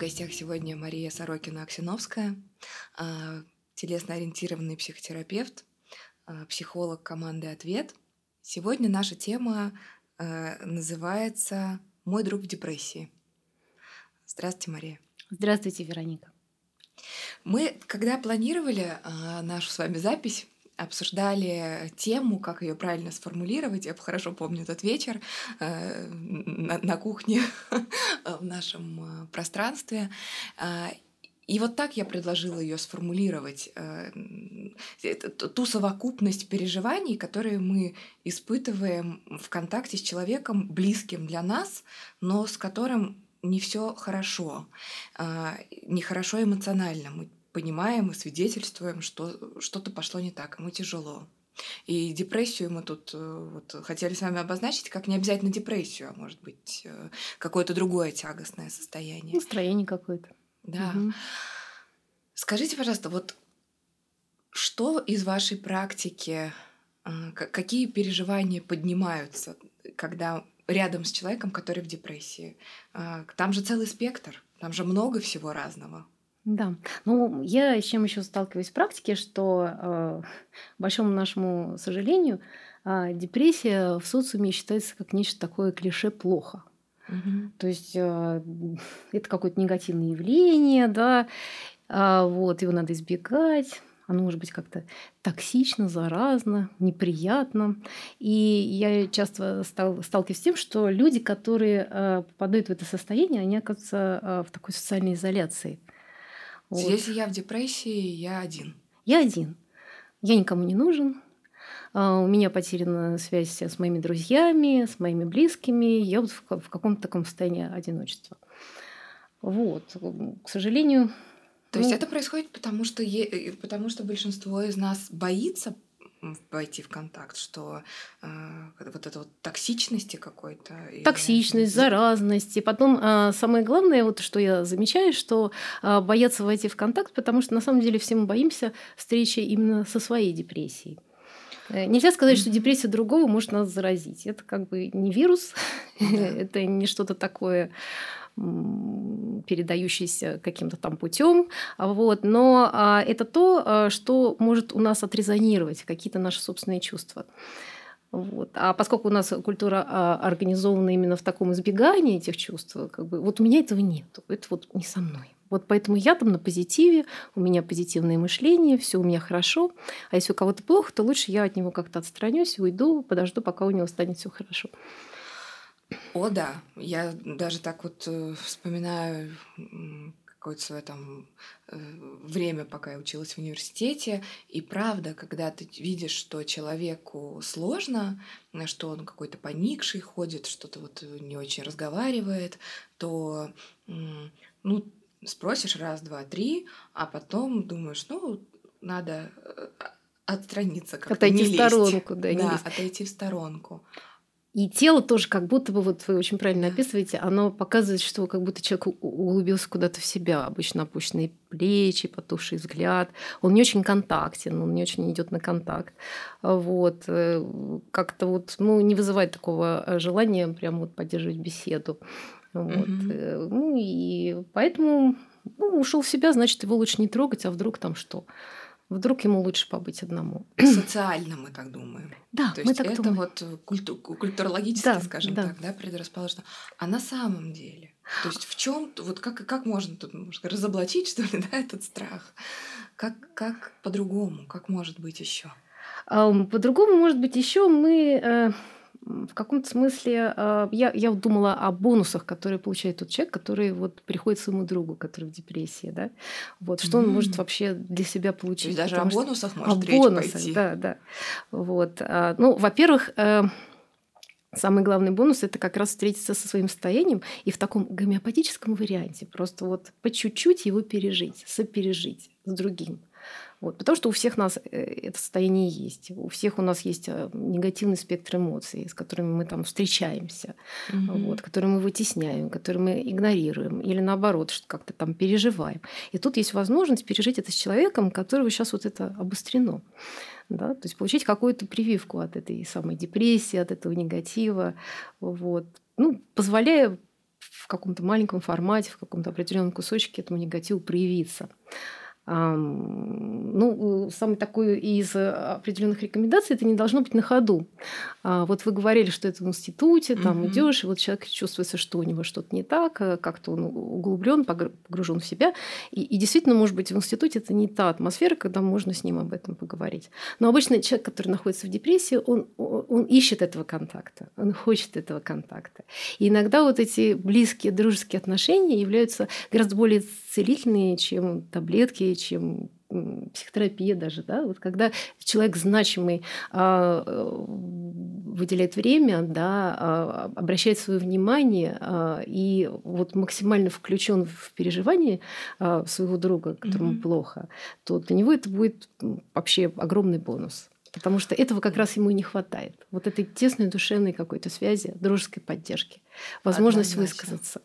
гостях сегодня Мария Сорокина-Аксиновская, а, телесно-ориентированный психотерапевт, а, психолог команды «Ответ». Сегодня наша тема а, называется «Мой друг в депрессии». Здравствуйте, Мария. Здравствуйте, Вероника. Мы, когда планировали нашу с вами запись, обсуждали тему, как ее правильно сформулировать. Я хорошо помню этот вечер э, на, на кухне в нашем э, пространстве. Э, и вот так я предложила ее сформулировать, ту совокупность переживаний, которые мы испытываем в контакте с человеком, близким для нас, но с которым не все хорошо, э, не хорошо эмоционально. Мы понимаем и свидетельствуем, что что-то пошло не так, ему тяжело. И депрессию мы тут э, вот, хотели с вами обозначить, как не обязательно депрессию, а может быть э, какое-то другое тягостное состояние. Настроение какое-то. Да. Угу. Скажите, пожалуйста, вот что из вашей практики, э, какие переживания поднимаются, когда рядом с человеком, который в депрессии? Там же целый спектр, там же много всего разного. Да. Ну, я с чем еще сталкиваюсь в практике, что, э, большому нашему сожалению, э, депрессия в социуме считается как нечто такое клише плохо. Угу. То есть э, это какое-то негативное явление, да, вот, его надо избегать, оно может быть как-то токсично, заразно, неприятно. И я часто стал, сталкиваюсь с тем, что люди, которые попадают в это состояние, они оказываются в такой социальной изоляции. Вот. Если я в депрессии, я один. Я один. Я никому не нужен. А, у меня потеряна связь с моими друзьями, с моими близкими. Я вот в каком-то таком состоянии одиночества. Вот. К сожалению, то ну, есть это происходит потому, что, е... потому что большинство из нас боится войти в контакт, что э, вот это вот токсичности какой-то. Токсичность, или... заразность. И потом э, самое главное, вот что я замечаю, что э, боятся войти в контакт, потому что на самом деле все мы боимся встречи именно со своей депрессией. Э, нельзя сказать, что депрессия другого может нас заразить. Это как бы не вирус, это не что-то такое передающийся каким-то там путем. Вот. Но а, это то, а, что может у нас отрезонировать какие-то наши собственные чувства. Вот. А поскольку у нас культура а, организована именно в таком избегании этих чувств, как бы, вот у меня этого нет. Это вот не со мной. Вот поэтому я там на позитиве, у меня позитивное мышление, все у меня хорошо. А если у кого-то плохо, то лучше я от него как-то отстранюсь, уйду, подожду, пока у него станет все хорошо. О, да. Я даже так вот э, вспоминаю какое-то свое там э, время, пока я училась в университете. И правда, когда ты видишь, что человеку сложно, что он какой-то поникший ходит, что-то вот не очень разговаривает, то ну, спросишь раз, два, три, а потом думаешь, ну, надо э, отстраниться как-то, отойти не в сторонку, да, да, отойти в сторонку. И тело тоже как будто бы, вот вы очень правильно описываете, оно показывает, что как будто человек углубился куда-то в себя. Обычно опущенные плечи, потухший взгляд. Он не очень контактен, он не очень идет на контакт. Вот. Э, как-то вот, ну, не вызывает такого э, желания прям вот поддерживать беседу. Вот. Mm-hmm. Ну и поэтому ну, ушел в себя, значит, его лучше не трогать, а вдруг там что? Вдруг ему лучше побыть одному. Социально мы так думаем. Да, То мы так это думаем. вот культу- культурологически, да, скажем да. так, да, предрасположено. А на самом деле, то есть в чем, вот как, как можно тут может, разоблачить, что ли, да, этот страх? Как, как по-другому, как может быть еще? По-другому, может быть, еще мы э, в каком-то смысле э, я, я думала о бонусах, которые получает тот человек, который вот приходит своему другу, который в депрессии, да, вот что mm. он может вообще для себя получить. То есть даже о бонусах что... может о речь бонусах, пойти. Да, да. Вот. А, ну, во-первых, э, Самый главный бонус – это как раз встретиться со своим состоянием и в таком гомеопатическом варианте. Просто вот по чуть-чуть его пережить, сопережить с другим. Вот, потому что у всех нас э, это состояние есть. У всех у нас есть э, негативный спектр эмоций, с которыми мы там встречаемся, угу. вот, которые мы вытесняем, которые мы игнорируем, или наоборот, что как-то там переживаем. И тут есть возможность пережить это с человеком, которого сейчас вот это обострено. Да? То есть получить какую-то прививку от этой самой депрессии, от этого негатива, вот. ну, позволяя в каком-то маленьком формате, в каком-то определенном кусочке этому негативу проявиться. Ну, самый такой из определенных рекомендаций это не должно быть на ходу. А вот вы говорили, что это в институте, там угу. идешь, и вот человек чувствуется, что у него что-то не так, э, как-то он углублен, погружен в себя. И, и действительно, может быть, в институте это не та атмосфера, когда можно с ним об этом поговорить. Но обычно человек, который находится в депрессии, он, он ищет этого контакта, он хочет этого контакта. И иногда вот эти близкие дружеские отношения являются гораздо более целительные, чем таблетки, чем психотерапия даже, да, вот когда человек значимый а, выделяет время, да, а, обращает свое внимание а, и вот максимально включен в переживание а, своего друга, которому mm-hmm. плохо, то для него это будет вообще огромный бонус. Потому что этого как раз ему и не хватает. Вот этой тесной душевной какой-то связи, дружеской поддержки, возможность Однозначно. высказаться.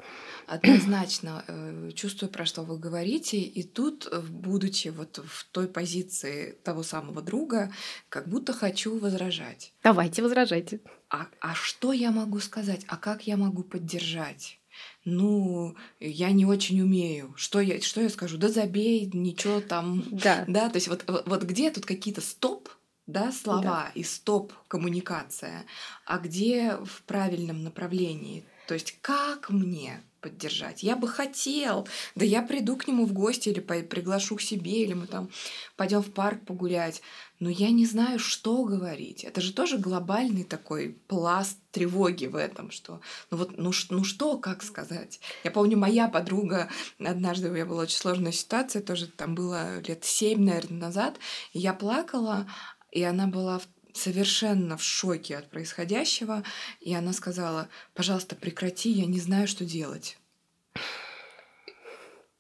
Однозначно э, чувствую, про что вы говорите, и тут, э, будучи вот в той позиции того самого друга, как будто хочу возражать. Давайте, возражайте. А, а что я могу сказать? А как я могу поддержать? ну, я не очень умею. Что я, что я скажу? Да забей, ничего там. Да. Да, то есть вот, вот где тут какие-то стоп, да, слова да. и стоп коммуникация, а где в правильном направлении? То есть как мне поддержать. Я бы хотел, да я приду к нему в гости или приглашу к себе, или мы там пойдем в парк погулять. Но я не знаю, что говорить. Это же тоже глобальный такой пласт тревоги в этом, что ну вот ну, ну что, как сказать. Я помню, моя подруга однажды у меня была очень сложная ситуация, тоже там было лет семь, наверное, назад, и я плакала, и она была в совершенно в шоке от происходящего, и она сказала, пожалуйста, прекрати, я не знаю, что делать.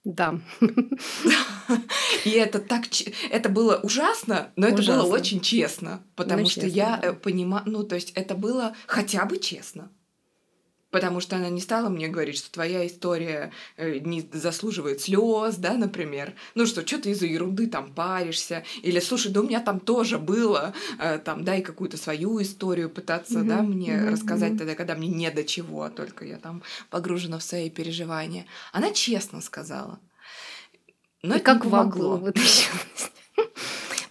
Да. И это так, это было ужасно, но ужасно. это было очень честно, потому ну, что честно, я да. Э, понимаю, ну то есть это было хотя бы честно. Потому что она не стала мне говорить, что твоя история э, не заслуживает слез, да, например. Ну что, что ты из-за ерунды там паришься? Или, слушай, да у меня там тоже было, э, там, дай какую-то свою историю пытаться, mm-hmm. да, мне mm-hmm. рассказать тогда, когда мне не до чего, а только я там погружена в свои переживания. Она честно сказала. Но И как помогло.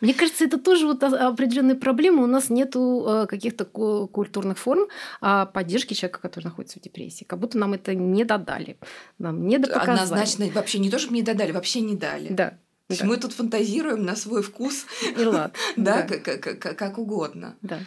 Мне кажется, это тоже вот определенная проблема. У нас нету э, каких-то культурных форм а поддержки человека, который находится в депрессии. Как будто нам это не додали. Нам не допоказали. Однозначно, вообще не то, чтобы не додали, вообще не дали. Да. То есть да. мы тут фантазируем на свой вкус. И лад. да, как угодно. Да.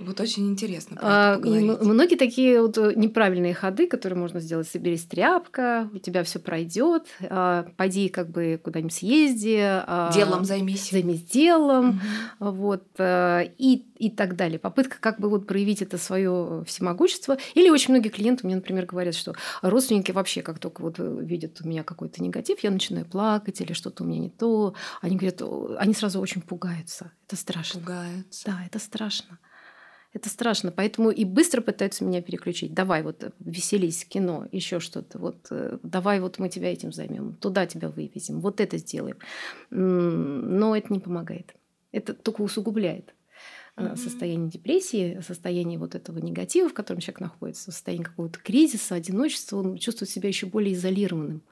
Вот очень интересно. А, многие такие вот э, неправильные ходы, которые можно сделать: соберись тряпка, у тебя все пройдет, а, пойди как бы куда-нибудь съезди, а, делом займись, займись делом, угу. вот а, и и так далее. Попытка как бы вот проявить это свое всемогущество. Или очень многие клиенты мне, например, говорят, что родственники вообще как только вот видят у меня какой-то негатив, я начинаю плакать или что-то у меня не то, они говорят, они сразу очень пугаются. Это страшно. Пугаются. Да, это страшно. Это страшно, поэтому и быстро пытаются меня переключить. Давай вот веселись, кино, еще что-то. Вот э, давай вот мы тебя этим займем, туда тебя вывезем, вот это сделаем. Но это не помогает. Это только усугубляет mm-hmm. состояние депрессии, состояние вот этого негатива, в котором человек находится, состояние какого-то кризиса, одиночества, он чувствует себя еще более изолированным.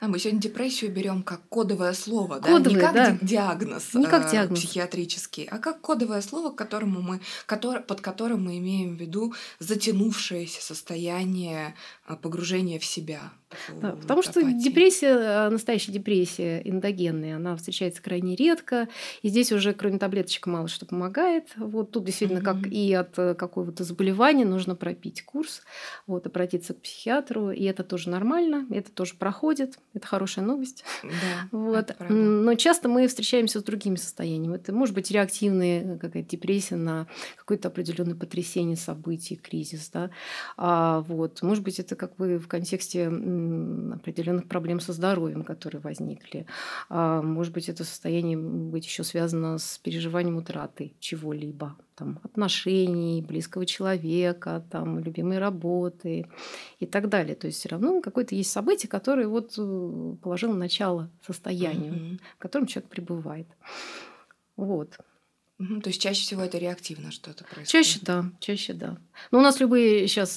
А мы сегодня депрессию берем как кодовое слово, кодовое, да? Не как да. диагноз, не как э, диагноз. психиатрический, а как кодовое слово, к которому мы, который, под которым мы имеем в виду затянувшееся состояние э, погружения в себя. Да, потому что депрессия, э, настоящая депрессия эндогенная, она встречается крайне редко. И здесь уже кроме таблеточек мало что помогает. Вот тут действительно, mm-hmm. как и от э, какого-то заболевания, нужно пропить курс, вот, обратиться к психиатру. И это тоже нормально, это тоже проходит. Это хорошая новость. Да, вот. Но часто мы встречаемся с другими состояниями. Это может быть реактивная какая-то депрессия на какое-то определенное потрясение событий, кризис. Да? А, вот. Может быть, это как бы в контексте определенных проблем со здоровьем, которые возникли. А, может быть, это состояние быть еще связано с переживанием утраты чего-либо, там, отношений, близкого человека, там, любимой работы и так далее. То есть все равно какое-то есть событие, которое вот э, положило начало состоянию, mm-hmm. в котором человек пребывает. Вот. То есть чаще всего это реактивно что-то происходит. Чаще да, чаще да. Но у нас любые сейчас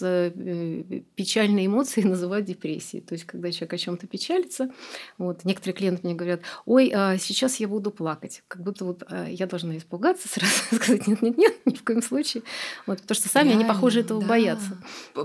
печальные эмоции называют депрессией. То есть, когда человек о чем-то печалится, вот, некоторые клиенты мне говорят, ой, а сейчас я буду плакать. Как будто вот а, я должна испугаться сразу, сказать, нет-нет-нет, ни в коем случае. Вот, потому что сами они, похоже, Реально, этого да. боятся.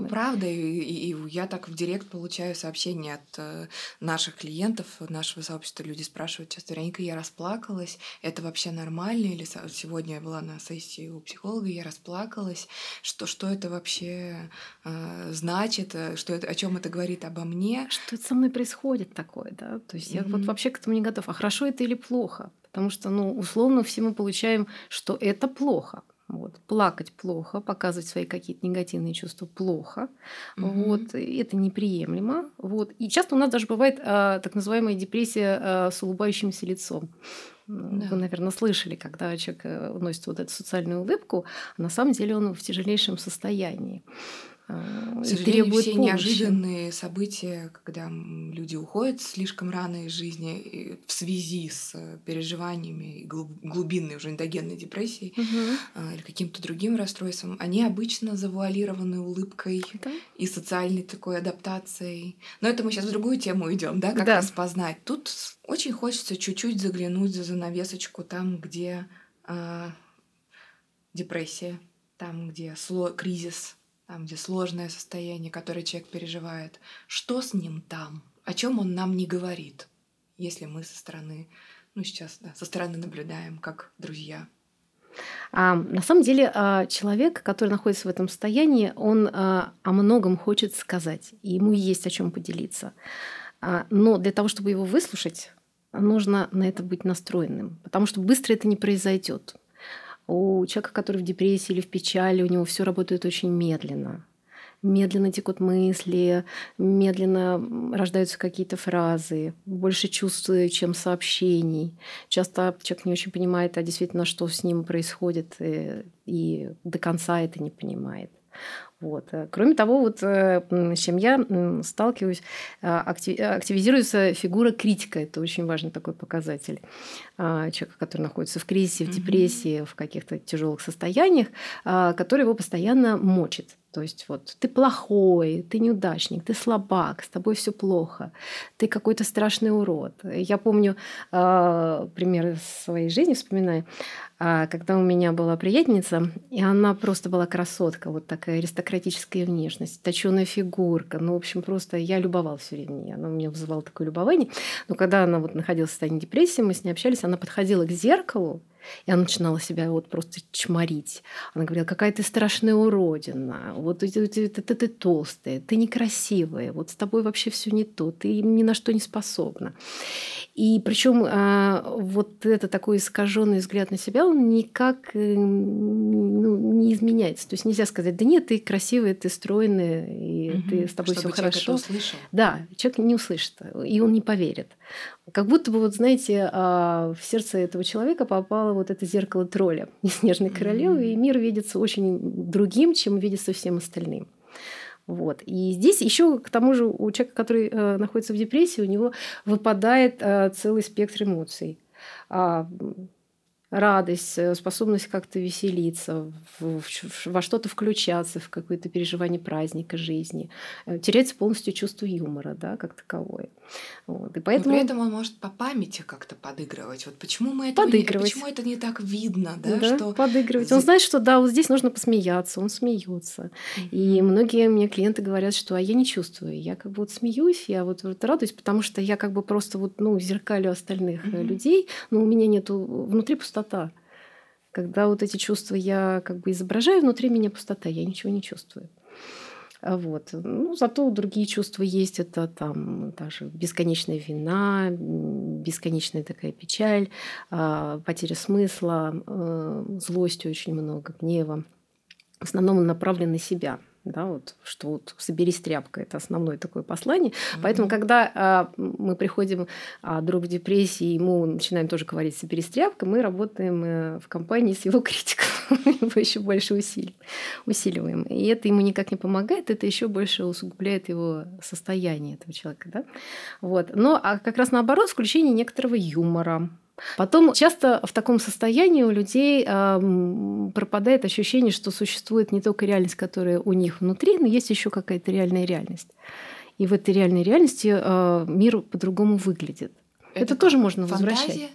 Правда, и, и- и я так в директ получаю сообщения от э, наших клиентов, нашего сообщества. Люди спрашивают часто, Вероника, я расплакалась, это вообще нормально? Или сегодня я была на сессии у психолога, я расплакалась. Что, что это вообще э, значит? Что это, о чем это говорит обо мне? Что это со мной происходит такое, да? То есть я вот вообще к этому не готов. А хорошо это или плохо? Потому что, ну, условно все мы получаем, что это плохо. Вот. Плакать плохо, показывать свои какие-то негативные чувства плохо. Мгм. Вот. Это неприемлемо. Вот. И часто у нас даже бывает а, так называемая депрессия а, с улыбающимся лицом. Да. Вы, наверное, слышали, когда человек э, носит вот эту социальную улыбку, а на самом деле он в тяжелейшем состоянии. Сожалению, требует все помощи. неожиданные события, когда люди уходят слишком рано из жизни в связи с э, переживаниями глубинной уже эндогенной депрессией а, или каким-то другим расстройством, они обычно завуалированы улыбкой Да. и социальной такой адаптацией. Но это мы сейчас в другую тему идем, да, как Да. распознать. Тут очень хочется чуть-чуть заглянуть за занавесочку там, где а, депрессия, там, где сло- кризис, там, где сложное состояние, которое человек переживает. Что с ним там? О чем он нам не говорит, если мы со стороны, ну сейчас, да, со стороны наблюдаем, как друзья. А, на самом деле а, человек, который находится в этом состоянии, он а, о многом хочет сказать, и ему есть о чем поделиться. А, но для того, чтобы его выслушать, нужно на это быть настроенным, потому что быстро это не произойдет. У человека, который в депрессии или в печали, у него все работает очень медленно. Медленно текут мысли, медленно рождаются какие-то фразы, больше чувств, чем сообщений. Часто человек не очень понимает, а действительно, что с ним происходит, э, и до конца это не понимает. Вот. Э, Кроме того, вот, э, с чем я сталкиваюсь, а, акти- активизируется фигура критика. Это очень важный такой показатель а, человека, который находится в кризисе, в депрессии, в каких-то тяжелых состояниях, а, который его постоянно мочит. То есть вот ты плохой, ты неудачник, ты слабак, с тобой все плохо, ты какой-то страшный урод. Я помню а, пример своей жизни, вспоминаю, а, когда у меня была приятельница, и она просто была красотка, вот такая аристократическая внешность, точеная фигурка. Ну, в общем, просто я любовалась все время. Она у меня вызывала такое любование. Но когда она вот находилась в состоянии депрессии, мы с ней общались, она подходила к зеркалу, и она начинала себя вот просто чморить. Она говорила, какая ты страшная уродина, вот ты, ты, ты, ты- ты толстая, ты некрасивая, вот с тобой вообще все не то, ты ни на что не способна. И причем вот это такой искаженный взгляд на себя, он никак э, ну, не изменяется. То есть нельзя сказать, да нет, ты красивая, ты стройная, и Мгм. ты, с тобой все человек это хорошо. услышал. Да, человек не услышит, и он не поверит. Как будто бы, вот знаете, а, в сердце этого человека попало вот это зеркало тролля из «Снежной королевы», и мир видится очень другим, чем видится всем остальным. Вот. И здесь еще, к тому же, у человека, который э, находится в депрессии, у него выпадает э, целый спектр эмоций. А, радость, э, способность как-то веселиться, в- в- во что-то включаться, в какое-то переживание праздника жизни. Э, Теряется полностью чувство юмора, да, как таковое. Вот. И Но поэтому... при этом он может по памяти как-то подыгрывать. Вот почему мы это Подыгрывать. почему это не так видно, да, Да, что подыгрывать. Он знает, что да, вот здесь нужно посмеяться, он смеется. И многие мне клиенты говорят, что а я не чувствую, я как бы вот смеюсь, я вот, вот радуюсь, потому что я как бы просто вот ну зеркалю остальных Мгм. людей, но у меня нету внутри пустота. Когда вот эти чувства я как бы изображаю, внутри меня пустота, я ничего не чувствую. А Вот. Ну, зато другие чувства есть. Это там даже бесконечная вина, бесконечная такая печаль, а, потеря смысла, э, злости очень много, гнева. В основном он направлен на себя. Да, вот, что вот соберись тряпка, это основное такое послание. Поэтому, Мгм. когда а, мы приходим, а друг в депрессии, ему начинаем тоже говорить соберись тряпка, мы работаем э, в компании с его критиком, его еще больше усили- усиливаем. И это ему никак не помогает, это еще больше усугубляет его состояние этого человека. Да? Вот. Но а как раз наоборот, включение некоторого юмора, Потом часто в таком состоянии у людей э, пропадает ощущение, что существует не только реальность, которая у них внутри, но есть еще какая-то реальная реальность. И в этой реальной реальности э, мир по-другому выглядит. Это, это тоже можно фантазия? возвращать.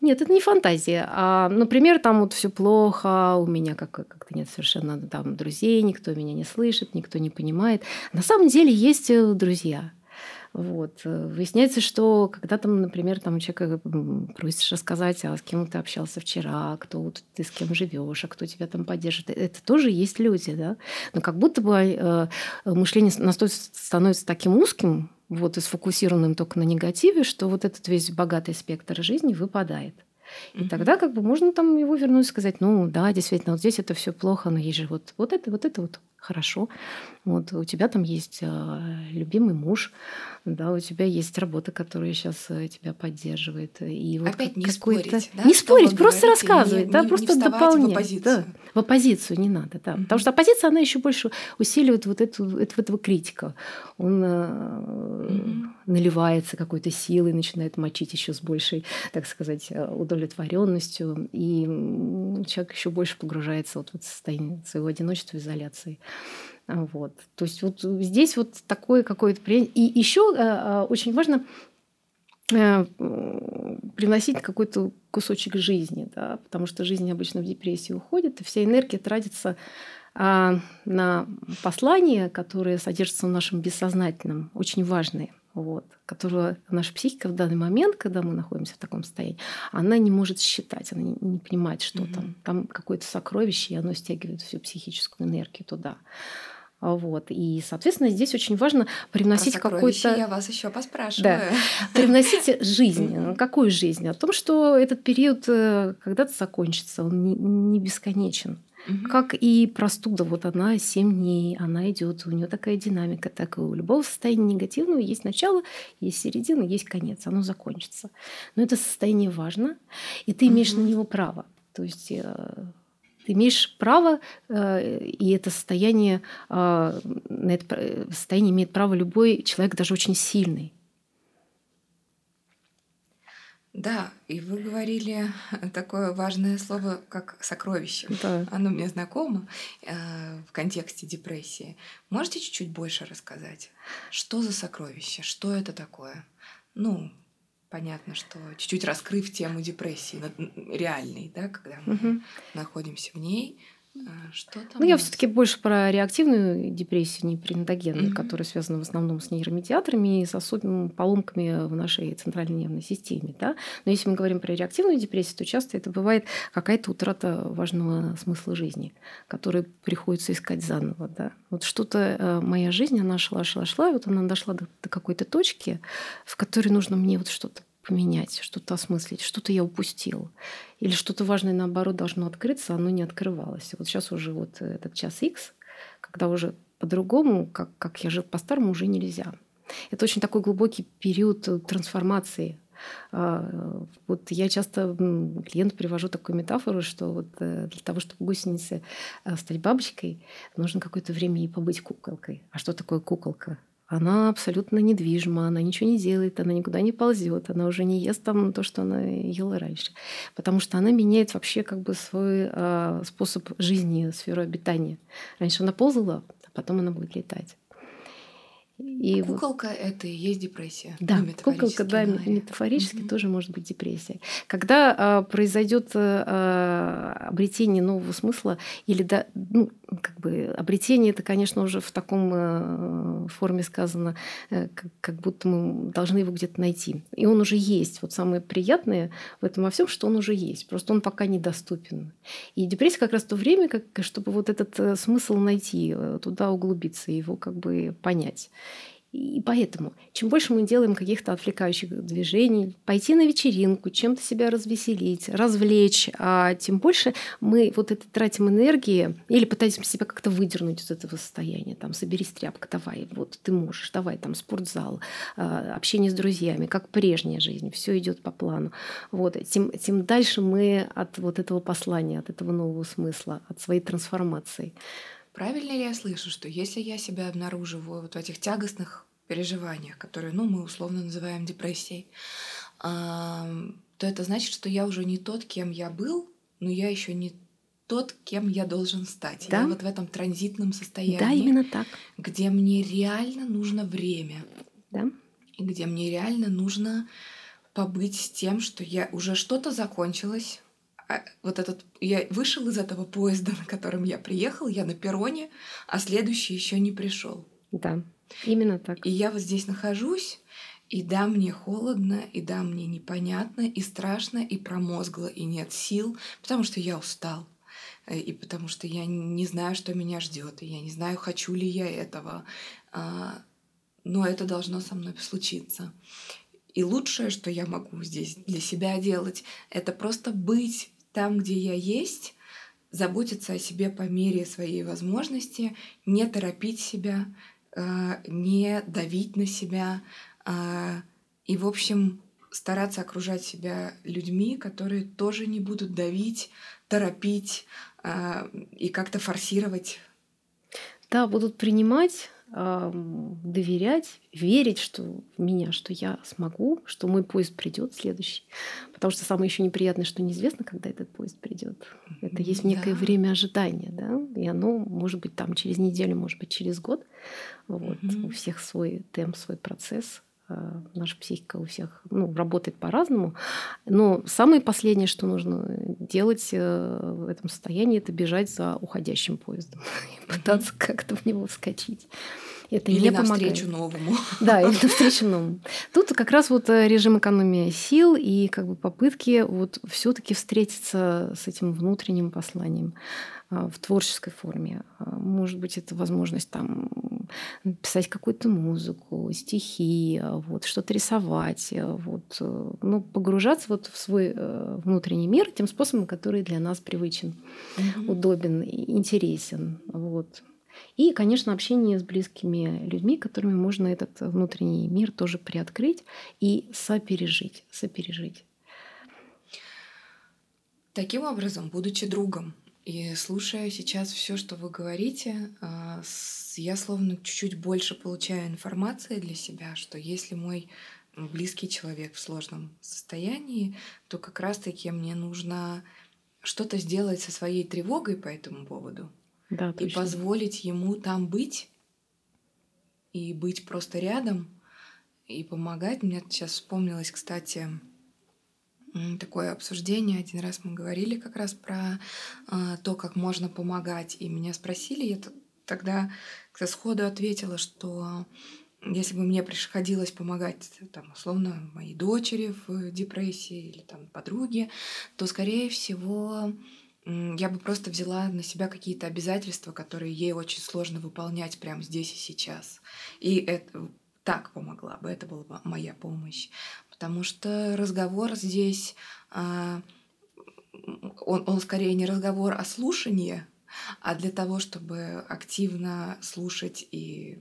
Нет, это не фантазия. А, например, там вот все плохо, у меня как- как-то нет совершенно там друзей, никто меня не слышит, никто не понимает. На самом деле есть э, друзья. Вот. Выясняется, что когда там, например, там у человека просишь рассказать, а с кем ты общался вчера, кто ты с кем живешь, а кто тебя там поддержит, это тоже есть люди, да. Но как будто бы э, мышление настолько становится таким узким, вот, и сфокусированным только на негативе, что вот этот весь богатый спектр жизни выпадает. И mm-hmm. тогда как бы можно там его вернуть, сказать, ну да, действительно, вот здесь это все плохо, но есть же вот, вот это, вот это вот хорошо. Вот у тебя там есть э, любимый муж, да, у тебя есть работа, которая сейчас э, тебя поддерживает. И вот Опять не спорить, да? Не спорить, просто рассказывать, не, да, не, просто не дополнять. Да, в оппозицию не надо, да. Потому что оппозиция, она еще больше усиливает вот эту, этого, критика. Он mm-hmm. наливается какой-то силой, начинает мочить еще с большей, так сказать, удовлетворенностью, и человек еще больше погружается вот в это состояние своего одиночества, изоляции. Вот. То есть вот здесь вот такое какое-то... И еще э, э, очень важно э, приносить какой-то кусочек жизни, да, потому что жизнь обычно в депрессии уходит, и вся энергия тратится а, на послания, которые содержатся в нашем бессознательном, очень важные, вот, которого наша психика в данный момент, когда мы находимся в таком состоянии, она не может считать, она не, не понимает, что mm-hmm. там. Там какое-то сокровище, и оно стягивает всю психическую энергию туда. Вот. И, соответственно, здесь очень важно привносить какой-то... я вас еще поспрашиваю. Да. Привносить жизнь. Какую жизнь? О том, что этот период э, когда-то закончится, он не, не бесконечен. Угу. Как и простуда, вот она 7 дней, она идет, у нее такая динамика, так и у любого состояния негативного есть начало, есть середина, есть конец, оно закончится. Но это состояние важно, и ты имеешь угу. на него право. То есть э, ты имеешь право, э, и это состояние, а, на это состояние имеет право любой человек, даже очень сильный. Да, и вы говорили такое важное слово, как сокровище. Да. Оно мне знакомо э, в контексте депрессии. Можете чуть-чуть больше рассказать? Что за сокровище? Что это такое? Ну, понятно, что чуть-чуть раскрыв тему депрессии реальной, да, когда мы угу. находимся в ней, что там ну, я все-таки больше про реактивную депрессию, не принодогенную, mm-hmm. которая связана в основном с нейромедиаторами и с особенными поломками в нашей центральной нервной системе. Да? Но если мы говорим про реактивную депрессию, то часто это бывает какая-то утрата важного смысла жизни, который приходится искать заново. Да? Вот что-то э, моя жизнь, она шла, шла, шла, и вот она дошла до, до какой-то точки, в которой нужно мне вот что-то поменять, что-то осмыслить, что-то я упустил. Или что-то важное, наоборот, должно открыться, а оно не открывалось. Вот сейчас уже вот этот час X, когда уже по-другому, как, как я жил по-старому, уже нельзя. Это очень такой глубокий период трансформации. А, вот я часто клиенту привожу такую метафору, что вот э, для того, чтобы гусенице э, стать бабочкой, нужно какое-то время ей побыть куколкой. А что такое куколка? Она абсолютно недвижима, она ничего не делает, она никуда не ползет, она уже не ест там то, что она ела раньше. Потому что она меняет вообще как бы свой э, способ жизни, сферу обитания. Раньше она ползала, а потом она будет летать. И куколка вот... это и есть депрессия. Да, ну, куколка, да, говоря. метафорически угу. тоже может быть депрессия. Когда а, произойдет а, обретение нового смысла или да, ну, как бы обретение это, конечно, уже в таком а, форме сказано, а, как, как будто мы должны его где-то найти. И он уже есть. Вот самое приятное в этом во всем, что он уже есть. Просто он пока недоступен. И депрессия как раз то время, как, чтобы вот этот э, смысл найти, э, туда углубиться, его как бы понять. И поэтому, чем больше мы делаем каких-то отвлекающих движений, пойти на вечеринку, чем-то себя развеселить, развлечь, а тем больше мы вот это тратим энергии или пытаемся себя как-то выдернуть из этого состояния. Там, соберись тряпка, давай, вот ты можешь, давай, там, спортзал, а, общение с друзьями, как прежняя жизнь, все идет по плану. Вот, тем, тем дальше мы от вот этого послания, от этого нового смысла, от своей трансформации. Правильно ли я слышу, что если я себя обнаруживаю вот в этих тягостных переживаниях, которые, ну, мы условно называем депрессией, то это значит, что я уже не тот, кем я был, но я еще не тот, кем я должен стать. Да? Я вот в этом транзитном состоянии. Да, именно так. Где мне реально нужно время. Да. И где мне реально нужно побыть с тем, что я уже что-то закончилось. А вот этот я вышел из этого поезда, на котором я приехал, я на перроне, а следующий еще не пришел. Да, именно так. И я вот здесь нахожусь, и да, мне холодно, и да, мне непонятно, и страшно, и промозгло, и нет сил, потому что я устал. Э, и потому что я не знаю, что меня ждет, и я не знаю, хочу ли я этого. А, но это должно со мной случиться. И лучшее, что я могу здесь для себя делать, это просто быть там, где я есть, заботиться о себе по мере своей возможности, не торопить себя, а, не давить на себя а, и, в общем, стараться окружать себя людьми, которые тоже не будут давить, торопить а, и как-то форсировать. Да, будут принимать, доверять, верить что в меня, что я смогу, что мой поезд придет следующий. Потому что самое еще неприятное, что неизвестно, когда этот поезд придет. Это есть некое да. время ожидания, да, и оно может быть там через неделю, может быть через год. Вот. Mm-hmm. У всех свой темп, свой процесс. Э, наша психика у всех ну, работает по-разному. Но самое последнее, что нужно делать э, в этом состоянии, это бежать за уходящим поездом и пытаться как-то в него вскочить. Это или не навстречу новому. Да, или навстречу новому. Тут как раз вот э, режим экономии сил и как бы попытки вот все таки встретиться с этим внутренним посланием в творческой форме. Может быть, это возможность там писать какую-то музыку, стихи, вот, что-то рисовать, вот, э, ну, погружаться вот в свой э, внутренний мир тем способом, который для нас привычен, mm-hmm. удобен, интересен. Вот. И, конечно, общение с близкими людьми, которыми можно этот внутренний мир тоже приоткрыть и сопережить. сопережить. Таким образом, будучи другом, и слушая сейчас все, что вы говорите, а, я словно чуть-чуть больше получаю информации для себя, что если мой близкий человек в сложном состоянии, то как раз-таки мне нужно что-то сделать со своей тревогой по этому поводу да, и позволить ему там быть и быть просто рядом и помогать. Мне сейчас вспомнилось, кстати, такое обсуждение. Один раз мы говорили как раз про э, то, как можно помогать. И меня спросили, я тогда сходу ответила, что если бы мне приходилось помогать, там, условно, моей дочери в депрессии или там подруге, то, скорее всего, я бы просто взяла на себя какие-то обязательства, которые ей очень сложно выполнять прямо здесь и сейчас. И это так помогла бы, это была бы моя помощь потому что разговор здесь, а, он, он скорее не разговор, а слушание, а для того, чтобы активно слушать и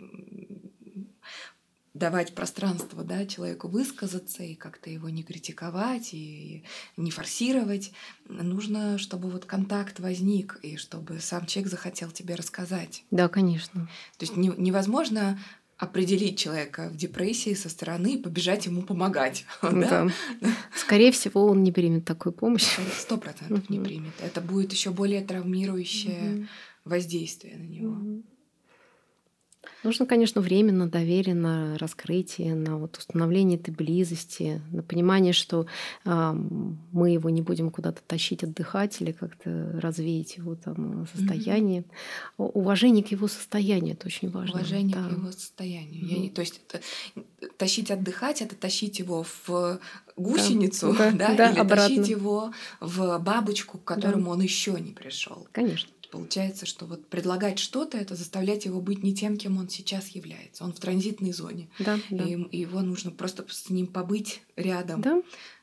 давать пространство да, человеку высказаться и как-то его не критиковать и не форсировать, нужно, чтобы вот контакт возник и чтобы сам человек захотел тебе рассказать. Да, конечно. То есть невозможно определить человека в депрессии со стороны и побежать ему помогать. Да. Скорее всего, он не примет такую помощь. Сто процентов не примет. Это будет еще более травмирующее воздействие на него. Нужно, конечно, время на доверие, на раскрытие, на вот установление этой близости, на понимание, что э, мы его не будем куда-то тащить отдыхать или как-то развеять его там состояние. Mm-hmm. Уважение к его состоянию это очень важно. Уважение да. к его состоянию. Mm-hmm. Я не, то есть это, тащить отдыхать это тащить его в гусеницу, да, да, да, или обратно. тащить его в бабочку, к которому да. он еще не пришел. Конечно. Получается, что вот предлагать что-то это заставлять его быть не тем, кем он сейчас является. Он в транзитной зоне. Да, да. И, его нужно просто с ним побыть рядом. Да.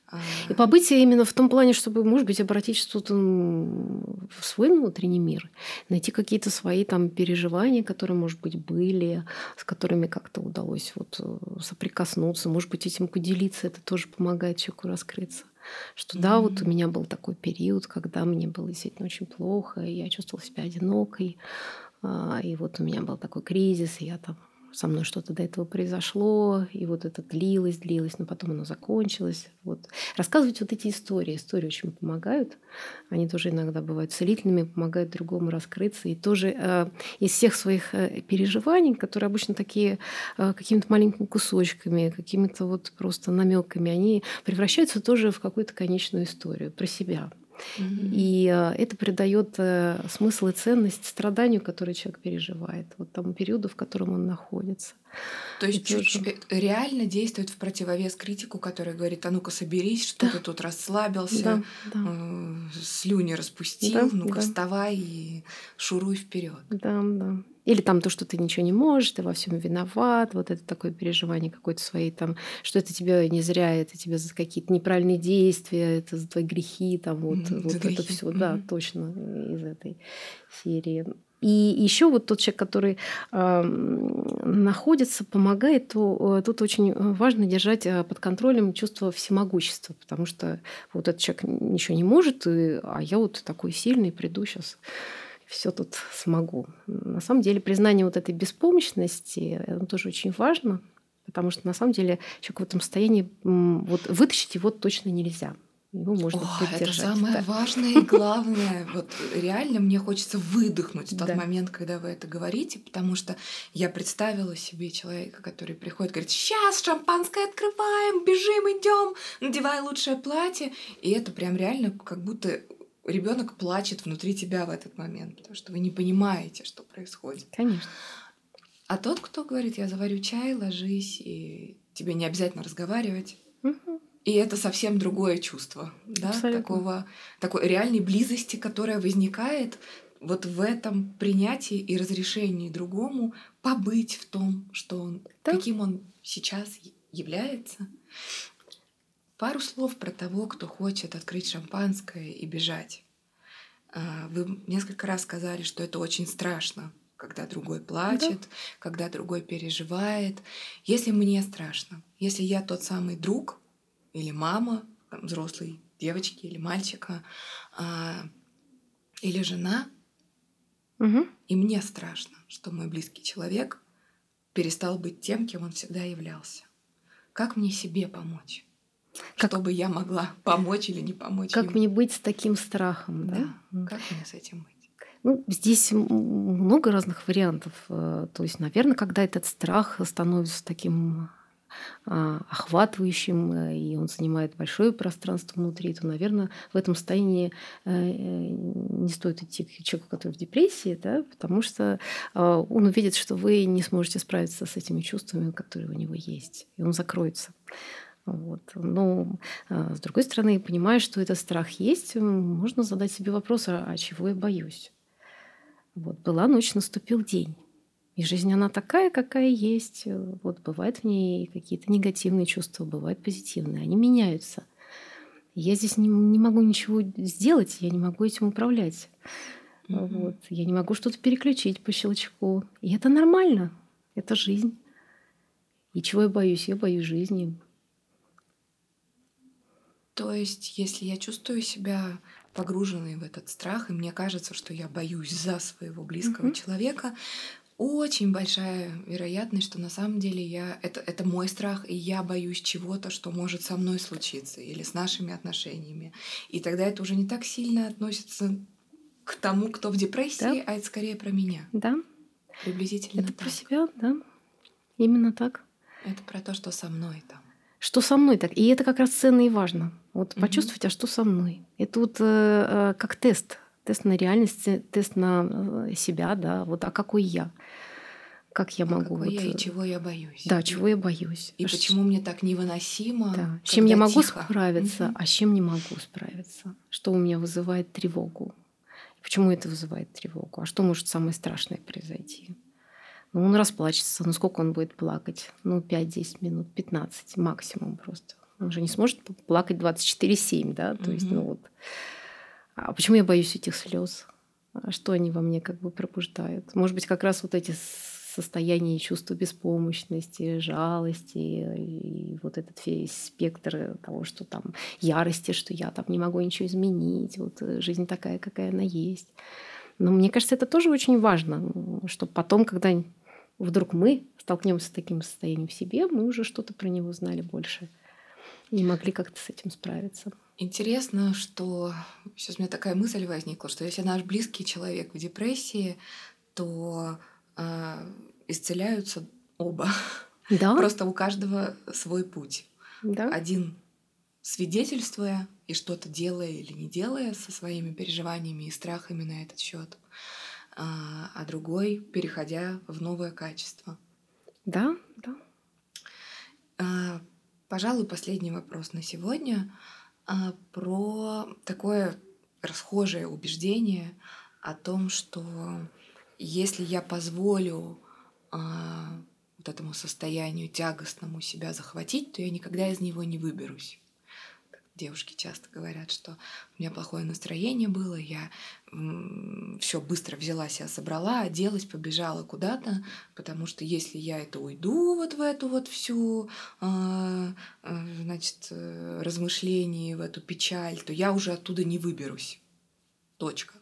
А... И побыть именно в том плане, чтобы, может быть, обратить что-то в свой внутренний мир, найти какие-то свои там переживания, которые, может быть, были, с которыми как-то удалось вот э, соприкоснуться, может быть, этим поделиться, это тоже помогает человеку раскрыться. Что mm-hmm. да, вот у меня был такой период, когда мне было действительно очень плохо, и я чувствовала себя одинокой. А, и вот у меня был такой кризис, и я там со мной что-то до этого произошло, и вот это длилось, длилось, но потом оно закончилось. Вот. Рассказывать вот эти истории. Истории очень помогают. Они тоже иногда бывают целительными, помогают другому раскрыться. И тоже э, из всех своих э, переживаний, которые обычно такие э, какими-то маленькими кусочками, какими-то вот просто намеками, они превращаются тоже в какую-то конечную историю про себя. И э, это придает э, смысл и ценность страданию, которое человек переживает, вот тому периоду, в котором он находится. То есть чуть-чуть реально действует в противовес критику, который говорит, а ну-ка соберись, что да. ты тут расслабился, да, да. Э, слюни распустил, да, ну-ка да. вставай и шуруй вперед. Да, да. Или там то, что ты ничего не можешь, ты во всем виноват, вот это такое переживание какой-то своей там, что это тебе не зря, это тебе за какие-то неправильные действия, это за твои грехи, там вот, mm, вот это все, mm-hmm. да, точно из этой серии. И еще вот тот человек, который э, находится, помогает, то э, тут очень важно держать э, под контролем чувство всемогущества, потому что вот этот человек ничего не может, и, а я вот такой сильный, приду сейчас все тут смогу. На самом деле признание вот этой беспомощности это тоже очень важно, потому что на самом деле человек в этом состоянии вот вытащить его точно нельзя. Его можно О, поддержать. Это самое да. важное и главное. Вот реально мне хочется выдохнуть в тот да. момент, когда вы это говорите, потому что я представила себе человека, который приходит, говорит: сейчас шампанское открываем, бежим, идем, надевай лучшее платье, и это прям реально как будто ребенок плачет внутри тебя в этот момент, потому что вы не понимаете, что происходит. Конечно. А тот, кто говорит, я заварю чай, ложись, и тебе не обязательно разговаривать. Угу. И это совсем другое чувство, да, такого, такой реальной близости, которая возникает вот в этом принятии и разрешении другому побыть в том, что он, да. каким он сейчас является. Пару слов про того, кто хочет открыть шампанское и бежать. А, вы несколько раз сказали, что это очень страшно, когда другой плачет, да. когда другой переживает. Если мне страшно, если я тот самый друг или мама, там, взрослой девочки или мальчика, а, или жена, угу. и мне страшно, что мой близкий человек перестал быть тем, кем он всегда являлся. Как мне себе помочь? Как... чтобы я могла помочь или не помочь. Как ему. мне быть с таким страхом, да? да? Как мне с этим быть? Ну, здесь много разных вариантов. Э, то есть, наверное, когда этот страх становится таким а, охватывающим, э, и он занимает большое пространство внутри, то, наверное, в этом состоянии э, не стоит идти к человеку, который в депрессии, да, потому что он увидит, что вы не сможете справиться с этими чувствами, которые у него есть, и он закроется. Вот. Но, а, с другой стороны, понимая, что этот страх есть, можно задать себе вопрос, а, а чего я боюсь? Вот. Была ночь, наступил день. И жизнь, она такая, какая есть. Вот бывают в ней какие-то негативные чувства, бывают позитивные. Они меняются. Я здесь не, не могу ничего сделать, я не могу этим управлять. Mm-hmm. Вот. Я не могу что-то переключить по щелчку. И это нормально. Это жизнь. И чего я боюсь? Я боюсь жизни. То есть, если я чувствую себя погруженной в этот страх, и мне кажется, что я боюсь за своего близкого mm-hmm. человека, очень большая вероятность, что на самом деле я это, это мой страх, и я боюсь чего-то, что может со мной случиться или с нашими отношениями. И тогда это уже не так сильно относится к тому, кто в депрессии, да? а это скорее про меня. Да. Приблизительно. Это так. про себя, да. Именно так. Это про то, что со мной там что со мной так. И это как раз ценно и важно. Вот mm-hmm. почувствовать, а что со мной. Это вот э, э, как тест. Тест на реальность, тест на э, себя, да, вот а какой я. Как я могу. Какой вот, я и чего я боюсь. Да, чего я боюсь. И а почему мне так невыносимо. Да. С чем я могу тихо. справиться, mm-hmm. а с чем не могу справиться. Что у меня вызывает тревогу. Почему это вызывает тревогу? А что может самое страшное произойти? Ну, он расплачется. Ну, сколько он будет плакать? Ну, 5-10 минут, 15 максимум просто. Он же не сможет плакать 24-7, да? То есть, ну вот. А почему я боюсь этих слез? А что они во мне как бы пробуждают? Может быть, как раз вот эти состояния и чувства беспомощности, жалости и вот этот весь спектр того, что там ярости, что я там не могу ничего изменить, вот э, жизнь такая, какая она есть. Но мне кажется, это тоже очень важно, чтобы потом, когда вдруг мы столкнемся с таким состоянием в себе, мы уже что-то про него знали больше и могли как-то с этим справиться. Интересно, что сейчас у меня такая мысль возникла, что если наш близкий человек в депрессии, то э, исцеляются оба. Да. Просто у каждого свой путь. Да. Один свидетельствуя и что-то делая или не делая со своими переживаниями и страхами на этот счет, а, а другой переходя в новое качество. Да, да. А, пожалуй, последний вопрос на сегодня а, про такое расхожее убеждение о том, что если я позволю вот этому состоянию тягостному себя захватить, то я никогда из него не выберусь девушки часто говорят, что у меня плохое настроение было, я все быстро взяла себя, собрала, оделась, побежала куда-то, потому что если я это уйду вот в эту вот всю, э, э, значит, э, размышление, в эту печаль, то я уже оттуда не выберусь. Точка.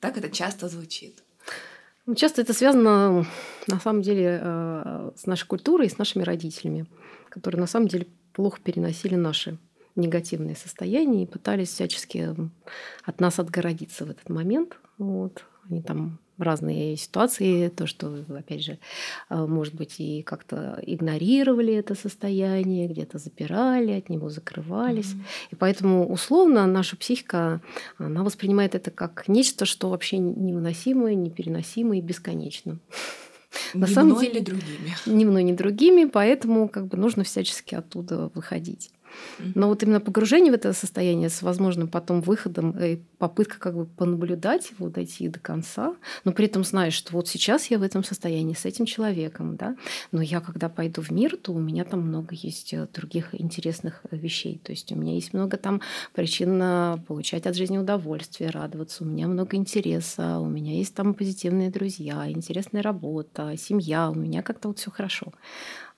Так это часто звучит. Ну, часто это связано, на самом деле, с нашей культурой и с нашими родителями, которые на самом деле плохо переносили наши негативные состояния и пытались всячески от нас отгородиться в этот момент. Вот. Они там разные ситуации, то, что, опять же, э, может быть, и как-то игнорировали это состояние, где-то запирали, от него закрывались. Mm-hmm. И поэтому, условно, наша психика, она воспринимает это как нечто, что вообще невыносимое, непереносимое и бесконечно. На ни самом мной деле, другими. Ни мной, ни другими, поэтому как бы нужно всячески оттуда выходить. Но вот именно погружение в это состояние с возможным потом выходом и попытка как бы понаблюдать его, дойти до конца, но при этом знаешь, что вот сейчас я в этом состоянии с этим человеком, да, но я когда пойду в мир, то у меня там много есть э, других интересных э, вещей, то есть у меня есть много там причин э, получать от жизни удовольствие, радоваться, у меня много интереса, у меня есть там позитивные друзья, интересная работа, семья, у меня как-то вот все хорошо.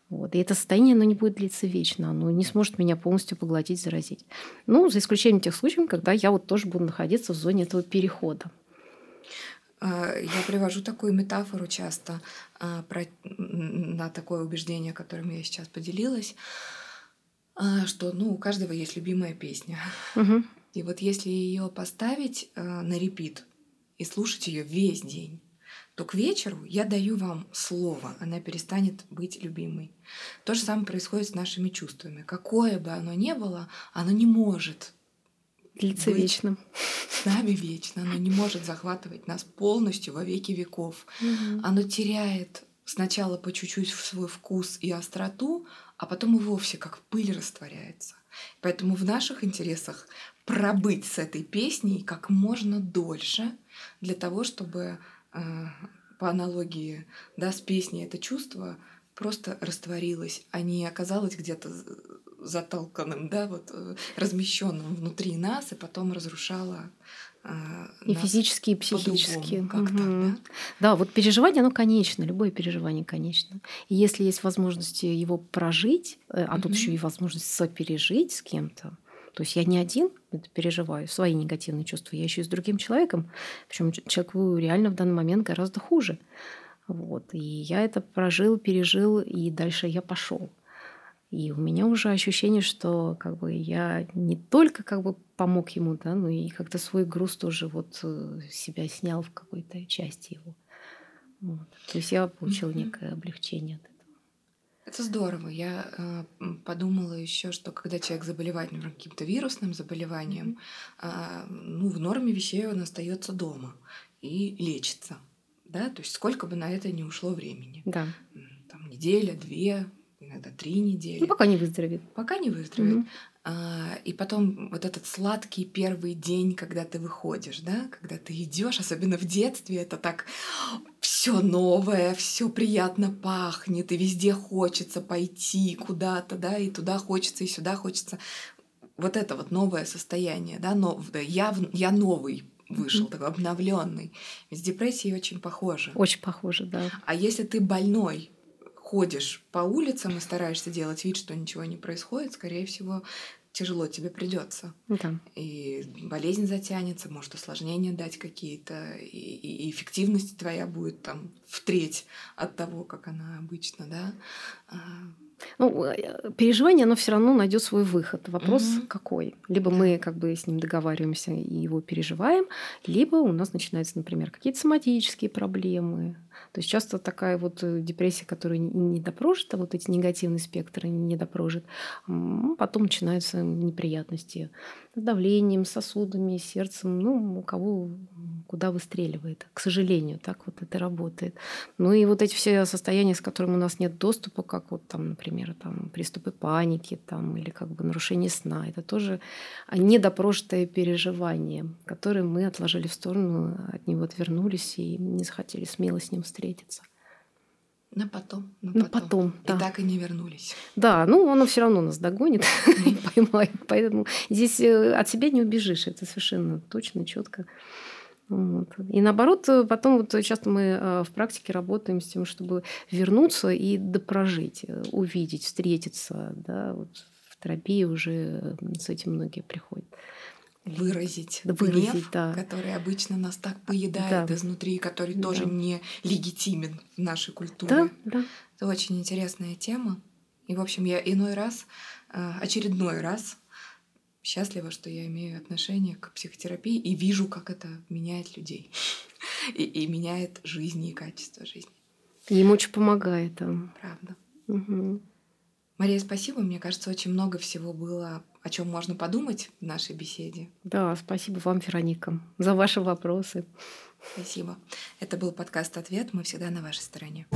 Вот. И это состояние, оно не будет длиться вечно, оно не сможет меня полностью поглотить, заразить. Ну, за исключением тех случаев, когда я вот тоже буду находиться в зоне этого перехода. А, я привожу такую метафору часто а, про, на такое убеждение, которым я сейчас поделилась, а, что ну, у каждого есть любимая песня. Угу. И вот если ее поставить на репит и слушать ее весь день, то к вечеру я даю вам слово, она перестанет быть любимой. То же самое происходит с нашими чувствами. Какое бы оно ни было, оно не может длиться быть вечно. С нами вечно. Оно не может захватывать нас полностью во веки веков. Угу. Оно теряет сначала по чуть-чуть свой вкус и остроту, а потом и вовсе как пыль растворяется. Поэтому в наших интересах пробыть с этой песней как можно дольше для того, чтобы по аналогии да, с песней это чувство просто растворилось, а не оказалось где-то затолканным, да, вот э, размещенным внутри нас и потом разрушало а, и физически, и психически. Угу. да? да, вот переживание, оно конечно, любое переживание конечно. И если есть возможность его прожить, э, а угу. тут еще и возможность сопережить с кем-то, то есть я не один это переживаю, свои негативные чувства, я еще и с другим человеком. Причем человеку реально в данный момент гораздо хуже. Вот. И я это прожил, пережил, и дальше я пошел. И у меня уже ощущение, что как бы я не только как бы помог ему, да, но и как-то свой груз тоже вот э, себя снял в какой-то части его. Вот. То есть я получил некое облегчение от этого. Это здорово. Я э, подумала еще, что когда человек заболевает, например, каким-то вирусным заболеванием, э, ну, в норме вещей он остается дома и лечится. Да? То есть сколько бы на это не ушло времени. Да. Там неделя, две, иногда три недели. Ну, пока не выздоровеет. Пока не выздоровеет. Угу. А, и потом вот этот сладкий первый день, когда ты выходишь, да, когда ты идешь, особенно в детстве, это так все новое, все приятно пахнет, и везде хочется пойти куда-то, да, и туда хочется, и сюда хочется. Вот это вот новое состояние, да, но я, я новый вышел, mm-hmm. такой обновленный. С депрессией очень похоже. Очень похоже, да. А если ты больной, ходишь по улицам и стараешься делать вид, что ничего не происходит, скорее всего, тяжело тебе придется. Да. И болезнь затянется, может осложнения дать какие-то, и, и эффективность твоя будет там в треть от того, как она обычно, да. А, ну, э, переживание, оно все равно найдет свой выход. Вопрос угу. какой? Либо мы как бы с ним договариваемся и его переживаем, либо у нас начинаются, например, какие-то соматические проблемы, то есть часто такая вот э, депрессия, которая не допрожита, вот эти негативные спектры не допрожит, потом начинаются неприятности с давлением, сосудами, сердцем, ну, у кого куда выстреливает. К сожалению, так вот это работает. Ну и вот эти все состояния, с которыми у нас нет доступа, как вот там, например, там приступы паники там, или как бы нарушение сна, это тоже недопрожитое переживание, которое мы отложили в сторону, от него отвернулись и не захотели смело с ним встретиться. На потом. На, на потом. потом и да. так и не вернулись. Да, ну оно все равно нас догонит и поймает. Поэтому здесь э, от себя не убежишь. Это совершенно точно, четко. Вот. И наоборот, э, потом вот часто мы э, в практике работаем с тем, чтобы вернуться и допрожить, увидеть, встретиться. Да, вот в терапии уже с этим многие приходят выразить, выразить гнев, да. который обычно нас так поедает да. изнутри, который да. тоже не легитимен в нашей культуре. Да, да. Это очень интересная тема. И, в общем, я иной раз, э, очередной раз счастлива, что я имею отношение к психотерапии и вижу, как это меняет людей и, и меняет жизни и качество жизни. Им очень помогает. Правда. Угу. Мария, спасибо. Мне кажется, очень много всего было о чем можно подумать в нашей беседе. Да, спасибо вам, Вероника, за ваши вопросы. Спасибо. Это был подкаст «Ответ». Мы всегда на вашей стороне.